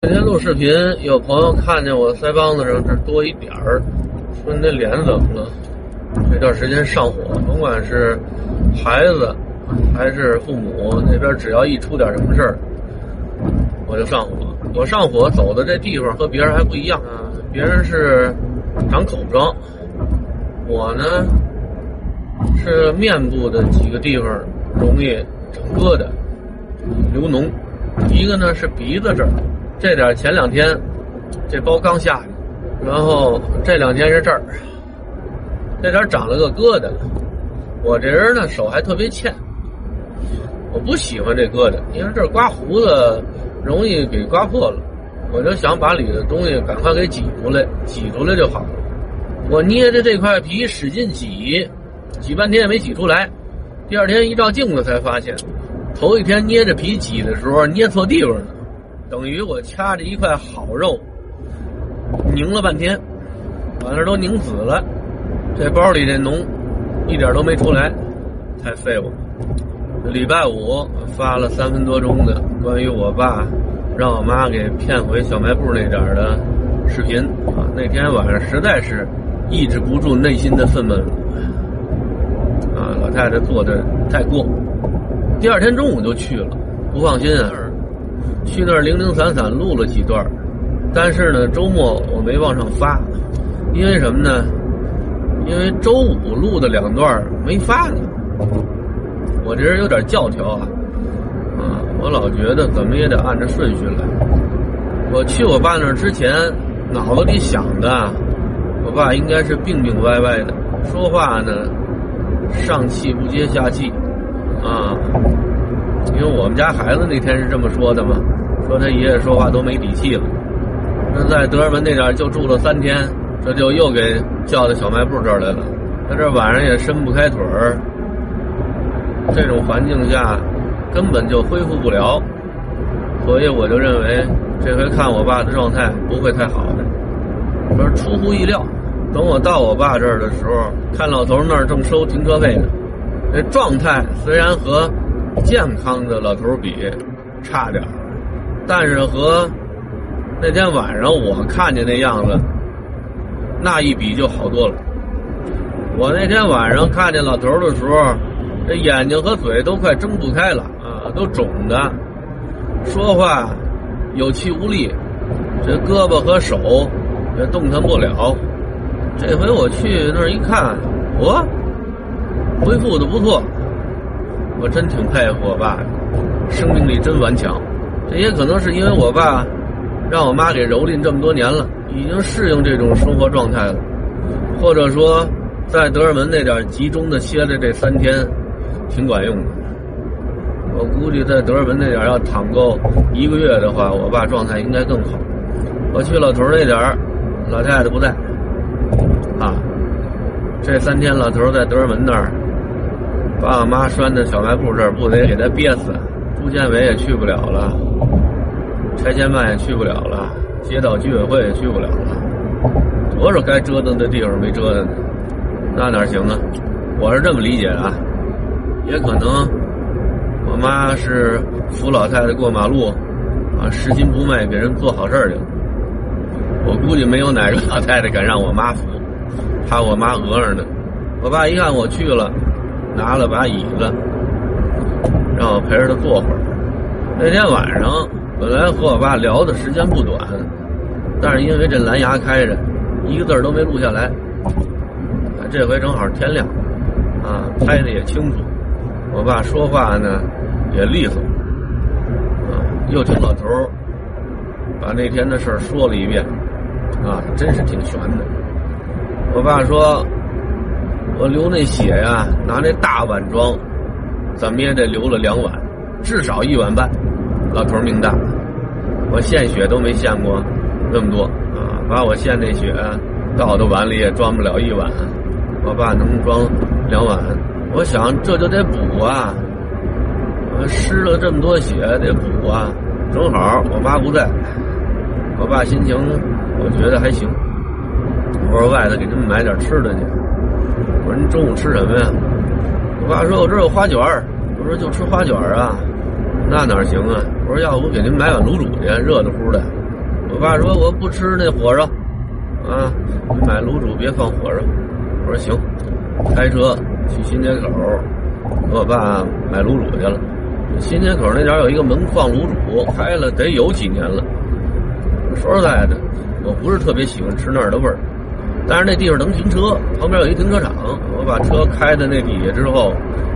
那天录视频，有朋友看见我腮帮子上这多一点儿，说你那脸怎么了？这段时间上火，甭管是孩子还是父母那边，只要一出点什么事儿，我就上火。我上火走的这地方和别人还不一样啊，别人是长口疮，我呢是面部的几个地方容易长疙瘩、流脓，一个呢是鼻子这儿。这点前两天，这包刚下去，然后这两天是这儿，这点长了个疙瘩。我这人呢手还特别欠，我不喜欢这疙瘩，因为这刮胡子容易给刮破了。我就想把里的东西赶快给挤出来，挤出来就好了。我捏着这块皮使劲挤，挤半天也没挤出来。第二天一照镜子才发现，头一天捏着皮挤的时候捏错地方了。等于我掐着一块好肉，拧了半天，把那都拧死了。这包里这脓一点都没出来，太废物了。礼拜五发了三分多钟的关于我爸让我妈给骗回小卖部那点的视频啊，那天晚上实在是抑制不住内心的愤懑啊！老太太做的太过，第二天中午就去了，不放心啊。去那儿零零散散录了几段，但是呢，周末我没往上发，因为什么呢？因为周五录的两段没发呢。我这人有点教条啊，啊，我老觉得怎么也得按着顺序来。我去我爸那儿之前，脑子里想的，我爸应该是病病歪歪的，说话呢上气不接下气，啊，因为我们家孩子那天是这么说的嘛。说他爷爷说话都没底气了，那在德尔文那点就住了三天，这就又给叫到小卖部这儿来了。他这晚上也伸不开腿儿，这种环境下根本就恢复不了，所以我就认为这回看我爸的状态不会太好的。说出乎意料，等我到我爸这儿的时候，看老头那儿正收停车费呢，这状态虽然和健康的老头比差点。但是和那天晚上我看见那样子，那一比就好多了。我那天晚上看见老头的时候，这眼睛和嘴都快睁不开了啊，都肿的，说话有气无力，这胳膊和手也动弹不了。这回我去那儿一看，我恢复的不错，我真挺佩服我爸，生命力真顽强。这也可能是因为我爸让我妈给蹂躏这么多年了，已经适应这种生活状态了，或者说在德尔门那点集中的歇的这三天挺管用的。我估计在德尔门那点要躺够一个月的话，我爸状态应该更好。我去老头那点儿老太太不在啊，这三天老头在德尔门那儿把我妈拴在小卖部这儿，不得给他憋死。住建委也去不了了，拆迁办也去不了了，街道居委会也去不了了，多少该折腾的地方没折腾呢？那哪行啊？我是这么理解啊，也可能我妈是扶老太太过马路，啊，拾金不昧给人做好事去了。我估计没有哪个老太太敢让我妈扶，怕我妈讹上呢。我爸一看我去了，拿了把椅子。让我陪着他坐会儿。那天晚上本来和我爸聊的时间不短，但是因为这蓝牙开着，一个字都没录下来。这回正好天亮，啊，拍的也清楚。我爸说话呢也利索，啊，又听老头把那天的事说了一遍，啊，真是挺悬的。我爸说，我流那血呀，拿那大碗装。怎么也得流了两碗，至少一碗半。老头命大，我献血都没献过那么多啊！把我献那血倒到碗里也装不了一碗，我爸能装两碗。我想这就得补啊！我失了这么多血得补啊！正好我妈不在，我爸心情我觉得还行。我说外头给他们买点吃的去。我说你中午吃什么呀？我爸说：“我这儿有花卷儿。”我说：“就吃花卷儿啊，那哪行啊？”我说：“要不给您买碗卤煮去，热乎乎的。”我爸说我不吃那火烧，啊，你买卤煮别放火烧。我说行，开车去新街口，给我爸买卤煮去了。新街口那点有一个门框卤煮，开了得有几年了。说实在的，我不是特别喜欢吃那儿的味儿，但是那地方能停车，旁边有一停车场。我把车开在那底下之后，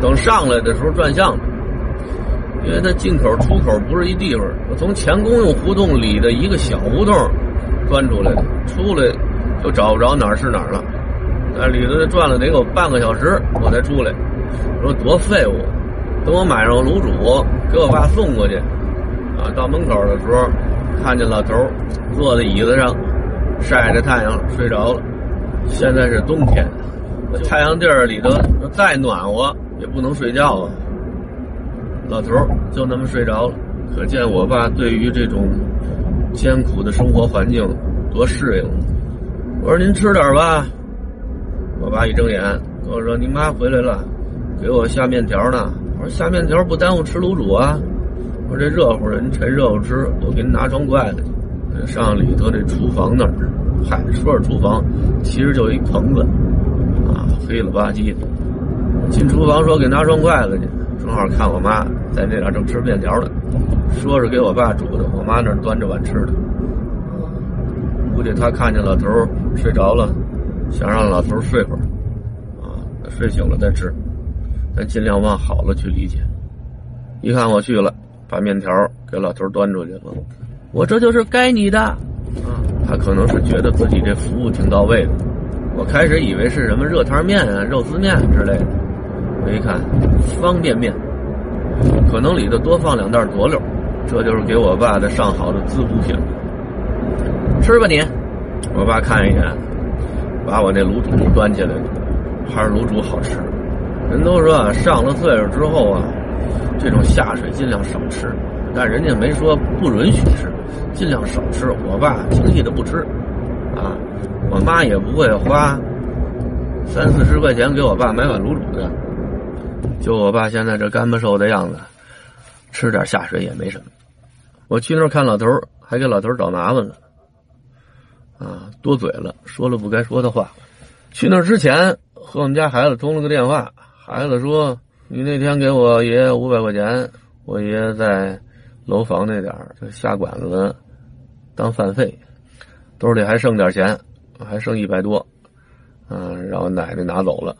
等上来的时候转向，因为它进口出口不是一地方。我从前公用胡同里的一个小胡同钻出来的，出来就找不着哪儿是哪儿了。在里头转了得有半个小时，我才出来。说多废物！等我买上卤煮，给我爸送过去。啊，到门口的时候。看见老头坐在椅子上晒着太阳睡着了。现在是冬天，太阳地儿里头再暖和也不能睡觉啊。老头儿就那么睡着了，可见我爸对于这种艰苦的生活环境多适应。我说您吃点吧。我爸一睁眼跟我说：“你妈回来了，给我下面条呢。”我说：“下面条不耽误吃卤煮啊。”我说这热乎的，您趁热乎吃，我给您拿双筷子去。上里头那厨房那儿，嗨，说是厨房，其实就一棚子，啊，黑了吧唧的。进厨房说给拿双筷子去，正好看我妈在那点正吃面条呢，说是给我爸煮的，我妈那端着碗吃的。估计他看见老头睡着了，想让老头睡会儿，啊，睡醒了再吃，咱尽量往好了去理解。一看我去了。把面条给老头端出去了，我这就是该你的，啊他可能是觉得自己这服务挺到位的，我开始以为是什么热汤面啊、肉丝面之类的，我一看方便面，可能里头多放两袋佐料，这就是给我爸的上好的滋补品。吃吧你，我爸看一眼，把我那卤煮端起来了，还是卤煮好吃。人都说上了岁数之后啊。这种下水尽量少吃，但人家没说不允许吃，尽量少吃。我爸轻易的不吃，啊，我妈也不会花三四十块钱给我爸买碗卤煮的。就我爸现在这干巴瘦的样子，吃点下水也没什么。我去那儿看老头还给老头找麻烦了，啊，多嘴了，说了不该说的话。去那儿之前和我们家孩子通了个电话，孩子说。你那天给我爷爷五百块钱，我爷爷在楼房那点儿就下馆子当饭费，兜里还剩点钱，还剩一百多，嗯，让我奶奶拿走了。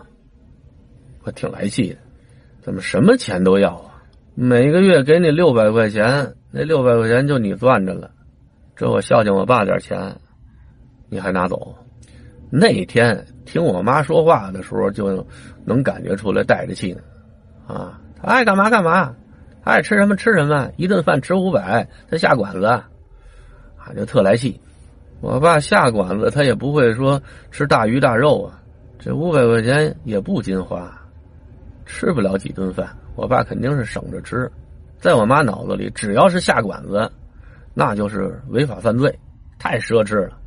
我挺来气的，怎么什么钱都要啊？每个月给你六百块钱，那六百块钱就你攥着了，这我孝敬我爸点钱，你还拿走？那天听我妈说话的时候，就能感觉出来带着气呢。啊，他爱干嘛干嘛，爱吃什么吃什么，一顿饭吃五百，他下馆子，啊，就特来气。我爸下馆子，他也不会说吃大鱼大肉啊，这五百块钱也不金花，吃不了几顿饭。我爸肯定是省着吃，在我妈脑子里，只要是下馆子，那就是违法犯罪，太奢侈了。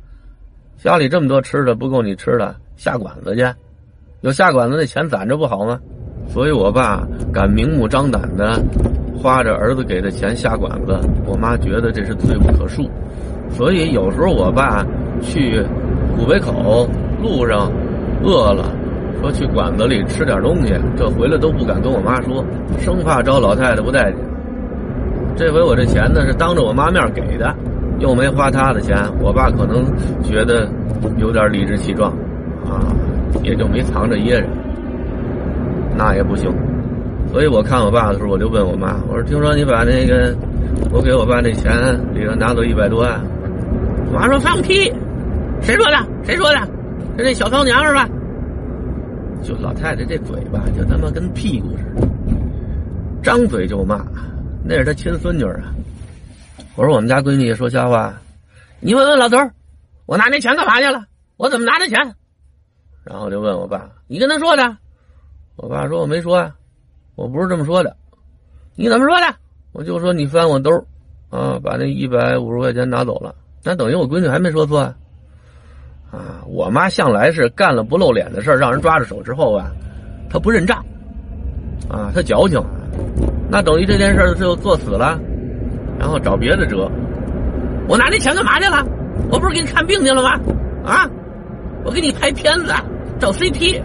家里这么多吃的不够你吃的，下馆子去，有下馆子那钱攒着不好吗？所以，我爸敢明目张胆的花着儿子给的钱下馆子，我妈觉得这是罪不可恕。所以有时候我爸去古北口路上饿了，说去馆子里吃点东西，这回来都不敢跟我妈说，生怕招老太太不待见。这回我这钱呢是当着我妈面给的，又没花他的钱，我爸可能觉得有点理直气壮，啊，也就没藏着掖着。那也不行，所以我看我爸的时候，我就问我妈：“我说，听说你把那个我给我爸那钱里头拿走一百多万？”我妈说：“放屁！谁说的？谁说的？是那小骚娘是吧？”就老太太这嘴巴，就他妈跟屁股似的，张嘴就骂。那是她亲孙女啊！我说我们家闺女也说瞎话，你问问老头我拿那钱干嘛去了？我怎么拿的钱？然后就问我爸：“你跟他说的？”我爸说：“我没说啊，我不是这么说的。你怎么说的？我就说你翻我兜啊，把那一百五十块钱拿走了。那等于我闺女还没说错啊。我妈向来是干了不露脸的事让人抓着手之后啊，她不认账，啊，她矫情。那等于这件事就作死了，然后找别的辙。我拿那钱干嘛去了？我不是给你看病去了吗？啊，我给你拍片子，找 CT，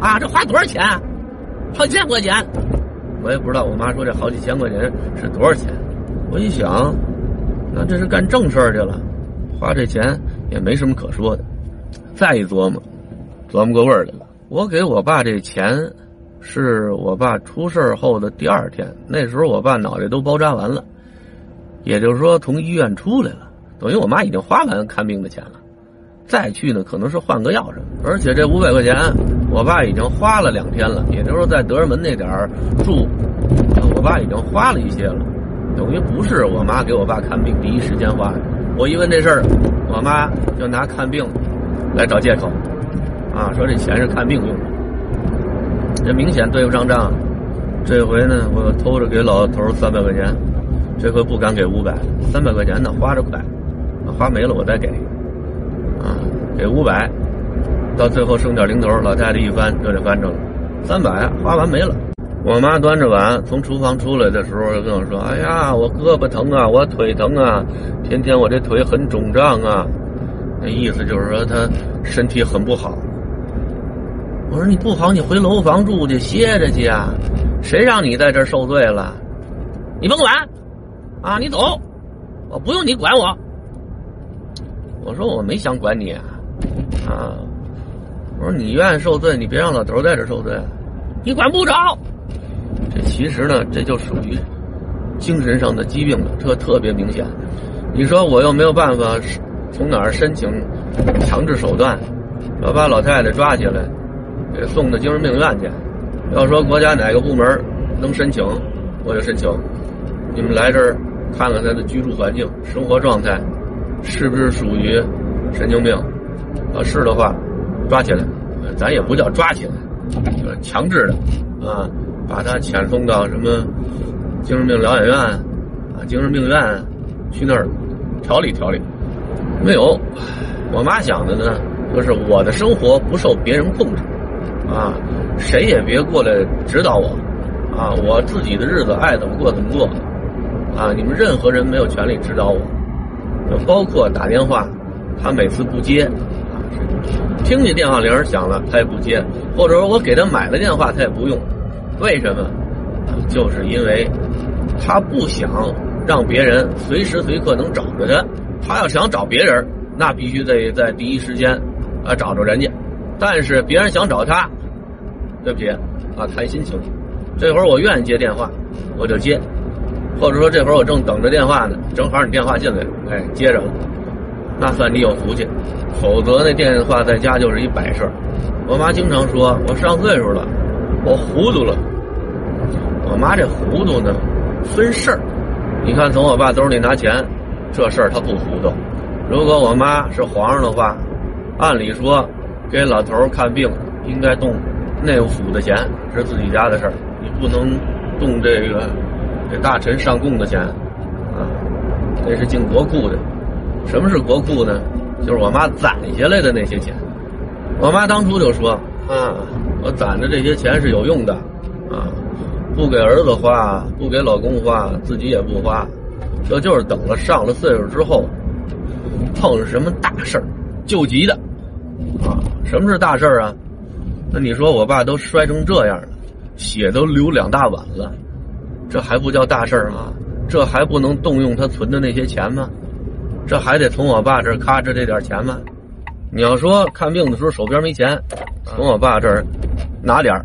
啊，这花多少钱？好几千块钱。我也不知道我妈说这好几千块钱是多少钱。我一想，那这是干正事儿去了，花这钱也没什么可说的。再一琢磨，琢磨过味儿来了。我给我爸这钱，是我爸出事后的第二天。那时候我爸脑袋都包扎完了，也就是说从医院出来了，等于我妈已经花完看病的钱了。再去呢，可能是换个药什么。而且这五百块钱，我爸已经花了两天了，也就是说在德胜门那点儿住，我爸已经花了一些了，等于不是我妈给我爸看病第一时间花的。我一问这事儿，我妈就拿看病来找借口，啊，说这钱是看病用的，这明显对不上账。这回呢，我偷着给老头三百块钱，这回不敢给五百，三百块钱呢花着快，花没了我再给。啊，给五百，到最后剩点零头，老太太一翻，这就翻着了，三百花完没了。我妈端着碗从厨房出来的时候，就跟我说：“哎呀，我胳膊疼啊，我腿疼啊，天天我这腿很肿胀啊。”那意思就是说她身体很不好。我说：“你不好，你回楼房住去歇着去啊，谁让你在这受罪了？你甭管，啊，你走，我不用你管我。”我说我没想管你啊，啊！我说你愿意受罪，你别让老头在这受罪，你管不着。这其实呢，这就属于精神上的疾病了，这特别明显。你说我又没有办法从哪儿申请强制手段，要把老太太抓起来，给送到精神病院去。要说国家哪个部门能申请，我就申请。你们来这儿看看他的居住环境、生活状态。是不是属于神经病？啊，是的话，抓起来，咱也不叫抓起来，强制的啊，把他遣送到什么精神病疗养院啊、精神病院去那儿调理调理。没有，我妈想的呢，就是我的生活不受别人控制啊，谁也别过来指导我啊，我自己的日子爱怎么过怎么过啊，你们任何人没有权利指导我。包括打电话，他每次不接，听见电话铃响了他也不接，或者说我给他买了电话他也不用，为什么？就是因为他不想让别人随时随刻能找着他，他要想找别人，那必须得在第一时间啊找着人家，但是别人想找他，对不起，啊谈心情，这会儿我愿意接电话，我就接。或者说这会儿我正等着电话呢，正好你电话进来。了，哎，接着。了，那算你有福气，否则那电话在家就是一摆设。我妈经常说，我上岁数了，我糊涂了。我妈这糊涂呢，分事儿。你看从我爸兜里拿钱，这事儿她不糊涂。如果我妈是皇上的话，按理说给老头看病应该动内府的钱，是自己家的事儿，你不能动这个。给大臣上供的钱，啊，这是进国库的。什么是国库呢？就是我妈攒下来的那些钱。我妈当初就说：“啊，我攒的这些钱是有用的，啊，不给儿子花，不给老公花，自己也不花，这就是等了上了岁数之后，碰上什么大事儿，救急的，啊，什么是大事儿啊？那你说我爸都摔成这样了，血都流两大碗了。”这还不叫大事儿吗？这还不能动用他存的那些钱吗？这还得从我爸这儿咔哧这点钱吗？你要说看病的时候手边没钱，从我爸这儿拿点儿，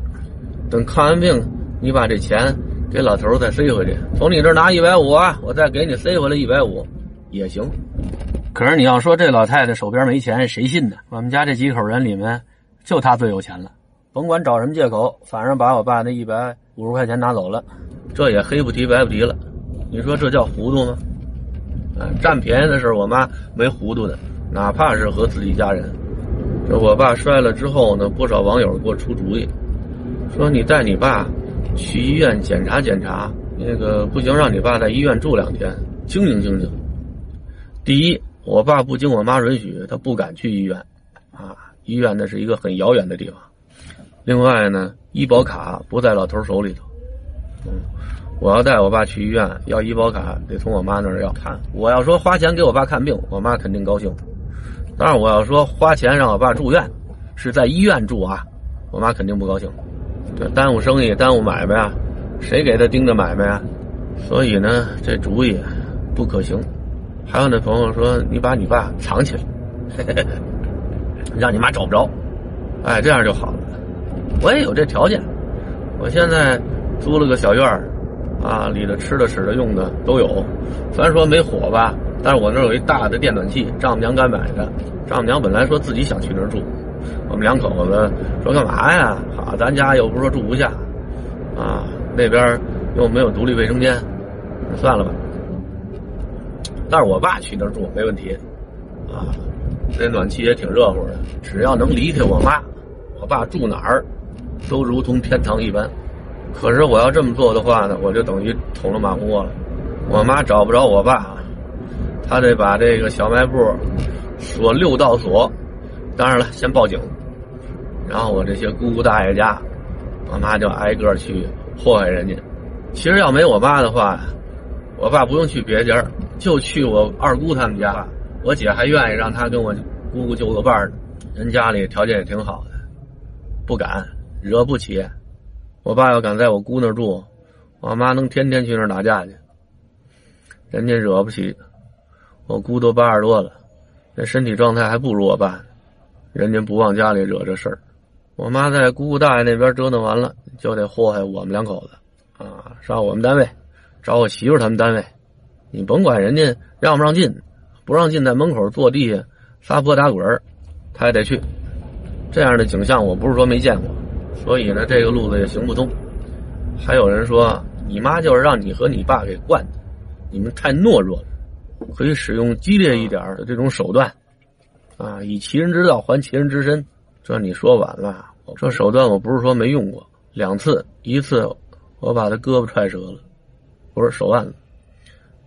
等看完病，你把这钱给老头再塞回去，从你这儿拿一百五，我再给你塞回来一百五，也行。可是你要说这老太太手边没钱，谁信呢？我们家这几口人里面，就她最有钱了，甭管找什么借口，反正把我爸那一百五十块钱拿走了。这也黑不提白不提了，你说这叫糊涂吗？啊，占便宜的事我妈没糊涂的，哪怕是和自己家人。这我爸摔了之后呢，不少网友给我出主意，说你带你爸去医院检查检查，那个不行，让你爸在医院住两天，清静清静。第一，我爸不经我妈允许，他不敢去医院，啊，医院那是一个很遥远的地方。另外呢，医保卡不在老头手里头。嗯我要带我爸去医院要医保卡，得从我妈那儿要看。我要说花钱给我爸看病，我妈肯定高兴。当然，我要说花钱让我爸住院，是在医院住啊，我妈肯定不高兴。这耽误生意，耽误买卖啊，谁给他盯着买卖啊？所以呢，这主意不可行。还有那朋友说，你把你爸藏起来，让你妈找不着，哎，这样就好了。我也有这条件，我现在租了个小院儿。啊，里头吃的、使的、用的都有。虽然说没火吧，但是我那儿有一大的电暖气，丈母娘敢买的。丈母娘本来说自己想去那儿住，我们两口子说干嘛呀？好，咱家又不是说住不下，啊，那边又没有独立卫生间，算了吧。但是我爸去那儿住没问题，啊，那暖气也挺热乎的。只要能离开我妈，我爸住哪儿，都如同天堂一般。可是我要这么做的话呢，我就等于捅了马蜂窝了。我妈找不着我爸，她得把这个小卖部锁六道锁。当然了，先报警。然后我这些姑姑大爷家，我妈就挨个去祸害人家。其实要没我妈的话，我爸不用去别家，就去我二姑他们家。我姐还愿意让他跟我姑姑就个伴呢。人家里条件也挺好的，不敢惹不起。我爸要敢在我姑那儿住，我妈能天天去那儿打架去。人家惹不起，我姑都八十多了，这身体状态还不如我爸，人家不往家里惹这事儿。我妈在姑姑大爷那边折腾完了，就得祸害我们两口子，啊，上我们单位找我媳妇他们单位，你甭管人家让不让进，不让进，在门口坐地下撒泼打滚他也得去。这样的景象，我不是说没见过。所以呢，这个路子也行不通。还有人说，你妈就是让你和你爸给惯的，你们太懦弱了，可以使用激烈一点的这种手段，啊，以其人之道还其人之身。这你说晚了，这手段我不是说没用过，两次，一次我把他胳膊踹折了，不是手腕子；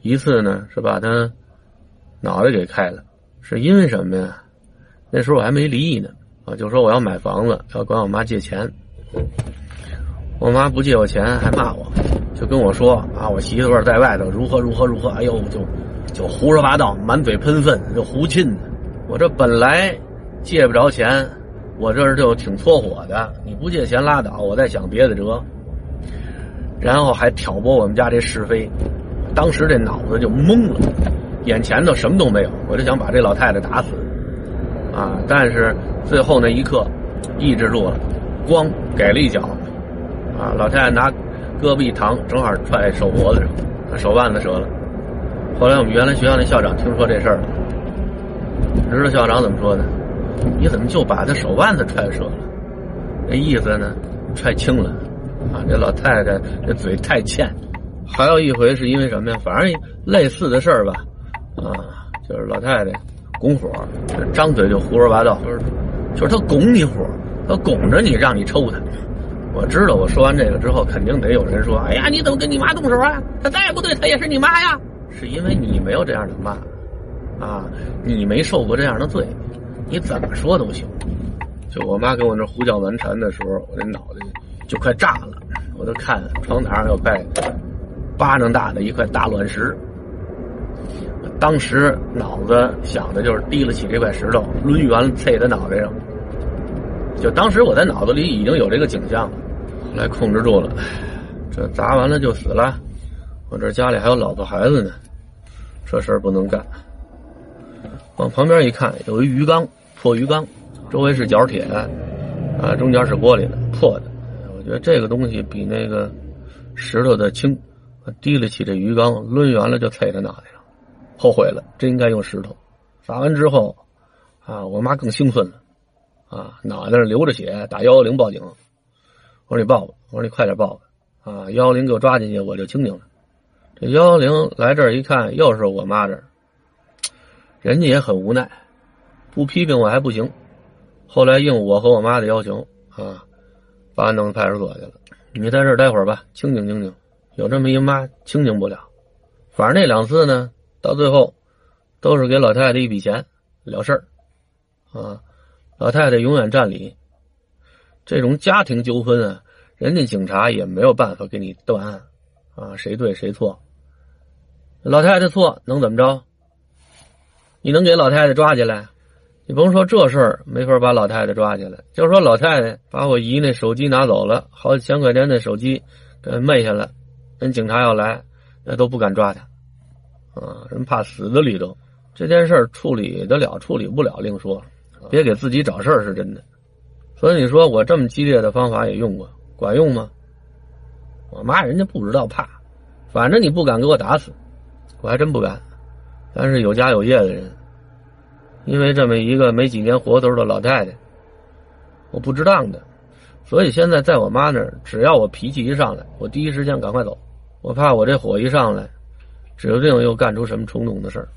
一次呢是把他脑袋给开了，是因为什么呀？那时候我还没离异呢。就说我要买房子，要管我妈借钱。我妈不借我钱，还骂我，就跟我说啊，我媳妇在外头如何如何如何，哎呦，就就胡说八道，满嘴喷粪，就胡沁。我这本来借不着钱，我这就挺搓火的。你不借钱拉倒，我再想别的辙。然后还挑拨我们家这是非，当时这脑子就懵了，眼前头什么都没有，我就想把这老太太打死。啊！但是最后那一刻，抑制住了，咣给了一脚，啊！老太太拿胳膊一扛，正好踹手脖子上，手腕子折了。后来我们原来学校那校长听说这事儿了，你知道校长怎么说的？你怎么就把他手腕子踹折了？那意思呢？踹轻了，啊！这老太太这嘴太欠。还有一回是因为什么呀？反正类似的事儿吧，啊，就是老太太。拱火，张嘴就胡说八道，就是他拱你火，他拱着你让你抽他。我知道，我说完这个之后，肯定得有人说：“哎呀，你怎么跟你妈动手啊？他再不对，他也是你妈呀。”是因为你没有这样的妈，啊，你没受过这样的罪，你怎么说都行。就我妈跟我那胡搅蛮缠的时候，我这脑袋就快炸了。我都看窗台上有块 巴掌大的一块大卵石。当时脑子想的就是提了起这块石头，抡圆啐在脑袋上。就当时我在脑子里已经有这个景象了，后来控制住了。这砸完了就死了，我这家里还有老婆孩子呢，这事儿不能干。往旁边一看，有一鱼缸，破鱼缸，周围是角铁，啊，中间是玻璃的，破的。我觉得这个东西比那个石头的轻，提了起这鱼缸，抡圆了就啐他脑袋上。后悔了，真应该用石头。砸完之后，啊，我妈更兴奋了，啊，脑袋上流着血，打幺幺零报警。我说你报吧，我说你快点报吧，啊，幺幺零给我抓进去，我就清静了。这幺幺零来这儿一看，又是我妈这儿，人家也很无奈，不批评我还不行。后来应我和我妈的要求，啊，把我弄到派出所去了。你在这儿待会儿吧，清静清静。有这么一妈，清静不了。反正那两次呢。到最后，都是给老太太一笔钱了事儿，啊，老太太永远占理。这种家庭纠纷啊，人家警察也没有办法给你断案，啊，谁对谁错。老太太错能怎么着？你能给老太太抓起来？你甭说这事儿没法把老太太抓起来，就说老太太把我姨那手机拿走了，好几千块钱的手机给昧下来，人警察要来，那都不敢抓他，啊，人怕死在里头。这件事儿处理得了，处理不了另说，别给自己找事儿是真的。所以你说我这么激烈的方法也用过，管用吗？我妈人家不知道怕，反正你不敢给我打死，我还真不敢。但是有家有业的人，因为这么一个没几年活头的老太太，我不值当的，所以现在在我妈那儿，只要我脾气一上来，我第一时间赶快走，我怕我这火一上来，指不定又干出什么冲动的事儿。